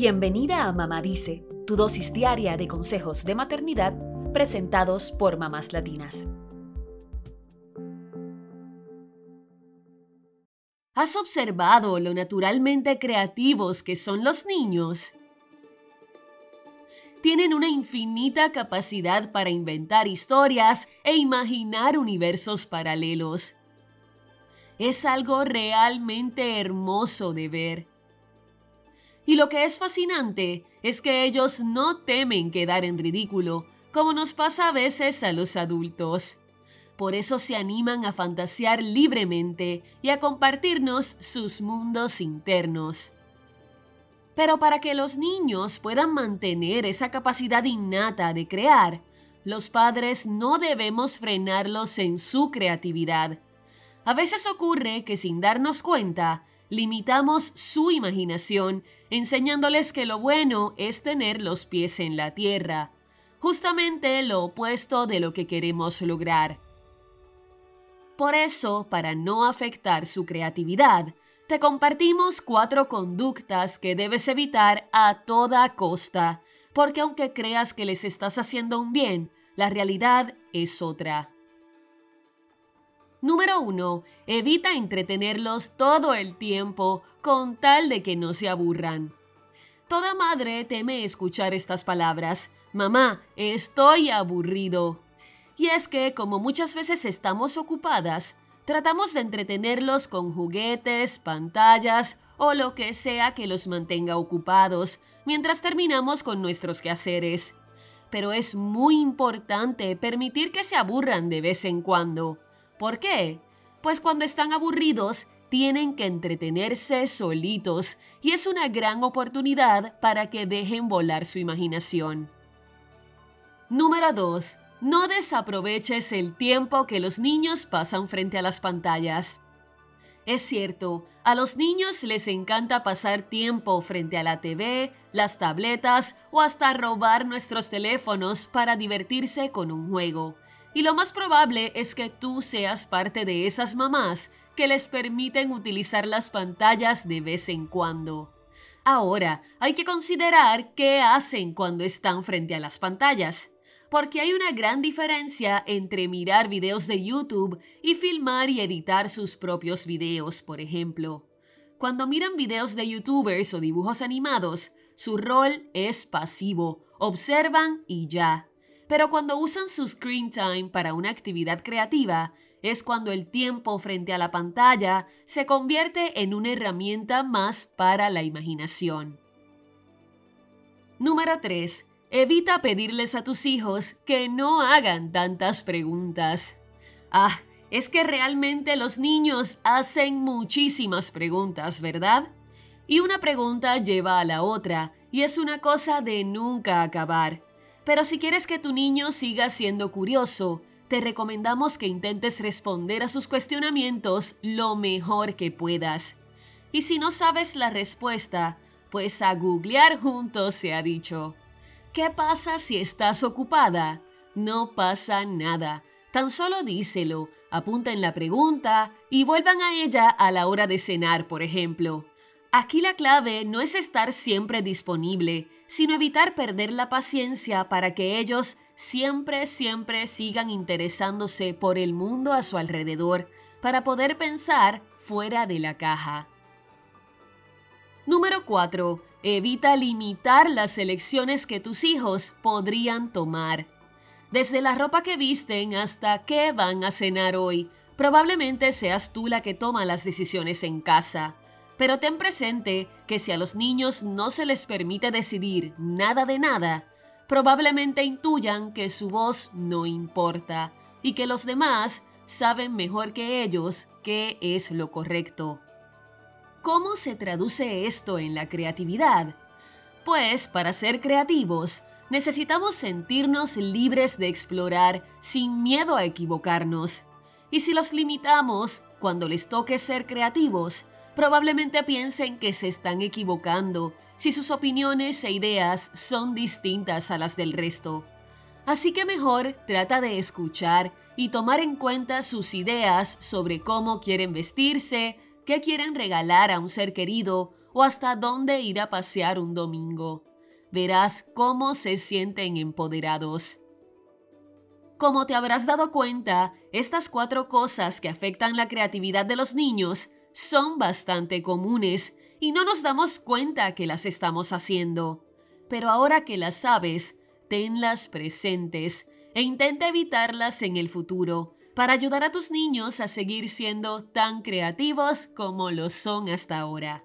Bienvenida a Mamá Dice, tu dosis diaria de consejos de maternidad presentados por mamás latinas. ¿Has observado lo naturalmente creativos que son los niños? Tienen una infinita capacidad para inventar historias e imaginar universos paralelos. Es algo realmente hermoso de ver. Y lo que es fascinante es que ellos no temen quedar en ridículo, como nos pasa a veces a los adultos. Por eso se animan a fantasear libremente y a compartirnos sus mundos internos. Pero para que los niños puedan mantener esa capacidad innata de crear, los padres no debemos frenarlos en su creatividad. A veces ocurre que sin darnos cuenta, limitamos su imaginación enseñándoles que lo bueno es tener los pies en la tierra, justamente lo opuesto de lo que queremos lograr. Por eso, para no afectar su creatividad, te compartimos cuatro conductas que debes evitar a toda costa, porque aunque creas que les estás haciendo un bien, la realidad es otra. Número 1. Evita entretenerlos todo el tiempo con tal de que no se aburran. Toda madre teme escuchar estas palabras. Mamá, estoy aburrido. Y es que, como muchas veces estamos ocupadas, tratamos de entretenerlos con juguetes, pantallas o lo que sea que los mantenga ocupados, mientras terminamos con nuestros quehaceres. Pero es muy importante permitir que se aburran de vez en cuando. ¿Por qué? Pues cuando están aburridos, tienen que entretenerse solitos y es una gran oportunidad para que dejen volar su imaginación. Número 2. No desaproveches el tiempo que los niños pasan frente a las pantallas. Es cierto, a los niños les encanta pasar tiempo frente a la TV, las tabletas o hasta robar nuestros teléfonos para divertirse con un juego. Y lo más probable es que tú seas parte de esas mamás que les permiten utilizar las pantallas de vez en cuando. Ahora, hay que considerar qué hacen cuando están frente a las pantallas, porque hay una gran diferencia entre mirar videos de YouTube y filmar y editar sus propios videos, por ejemplo. Cuando miran videos de youtubers o dibujos animados, su rol es pasivo, observan y ya. Pero cuando usan su screen time para una actividad creativa, es cuando el tiempo frente a la pantalla se convierte en una herramienta más para la imaginación. Número 3. Evita pedirles a tus hijos que no hagan tantas preguntas. Ah, es que realmente los niños hacen muchísimas preguntas, ¿verdad? Y una pregunta lleva a la otra, y es una cosa de nunca acabar. Pero si quieres que tu niño siga siendo curioso, te recomendamos que intentes responder a sus cuestionamientos lo mejor que puedas. Y si no sabes la respuesta, pues a googlear juntos se ha dicho. ¿Qué pasa si estás ocupada? No pasa nada. Tan solo díselo, apunta en la pregunta y vuelvan a ella a la hora de cenar, por ejemplo. Aquí la clave no es estar siempre disponible, sino evitar perder la paciencia para que ellos siempre, siempre sigan interesándose por el mundo a su alrededor, para poder pensar fuera de la caja. Número 4. Evita limitar las elecciones que tus hijos podrían tomar. Desde la ropa que visten hasta qué van a cenar hoy, probablemente seas tú la que toma las decisiones en casa. Pero ten presente que si a los niños no se les permite decidir nada de nada, probablemente intuyan que su voz no importa y que los demás saben mejor que ellos qué es lo correcto. ¿Cómo se traduce esto en la creatividad? Pues para ser creativos, necesitamos sentirnos libres de explorar sin miedo a equivocarnos. Y si los limitamos, cuando les toque ser creativos, probablemente piensen que se están equivocando si sus opiniones e ideas son distintas a las del resto. Así que mejor trata de escuchar y tomar en cuenta sus ideas sobre cómo quieren vestirse, qué quieren regalar a un ser querido o hasta dónde ir a pasear un domingo. Verás cómo se sienten empoderados. Como te habrás dado cuenta, estas cuatro cosas que afectan la creatividad de los niños son bastante comunes y no nos damos cuenta que las estamos haciendo. Pero ahora que las sabes, tenlas presentes e intenta evitarlas en el futuro para ayudar a tus niños a seguir siendo tan creativos como lo son hasta ahora.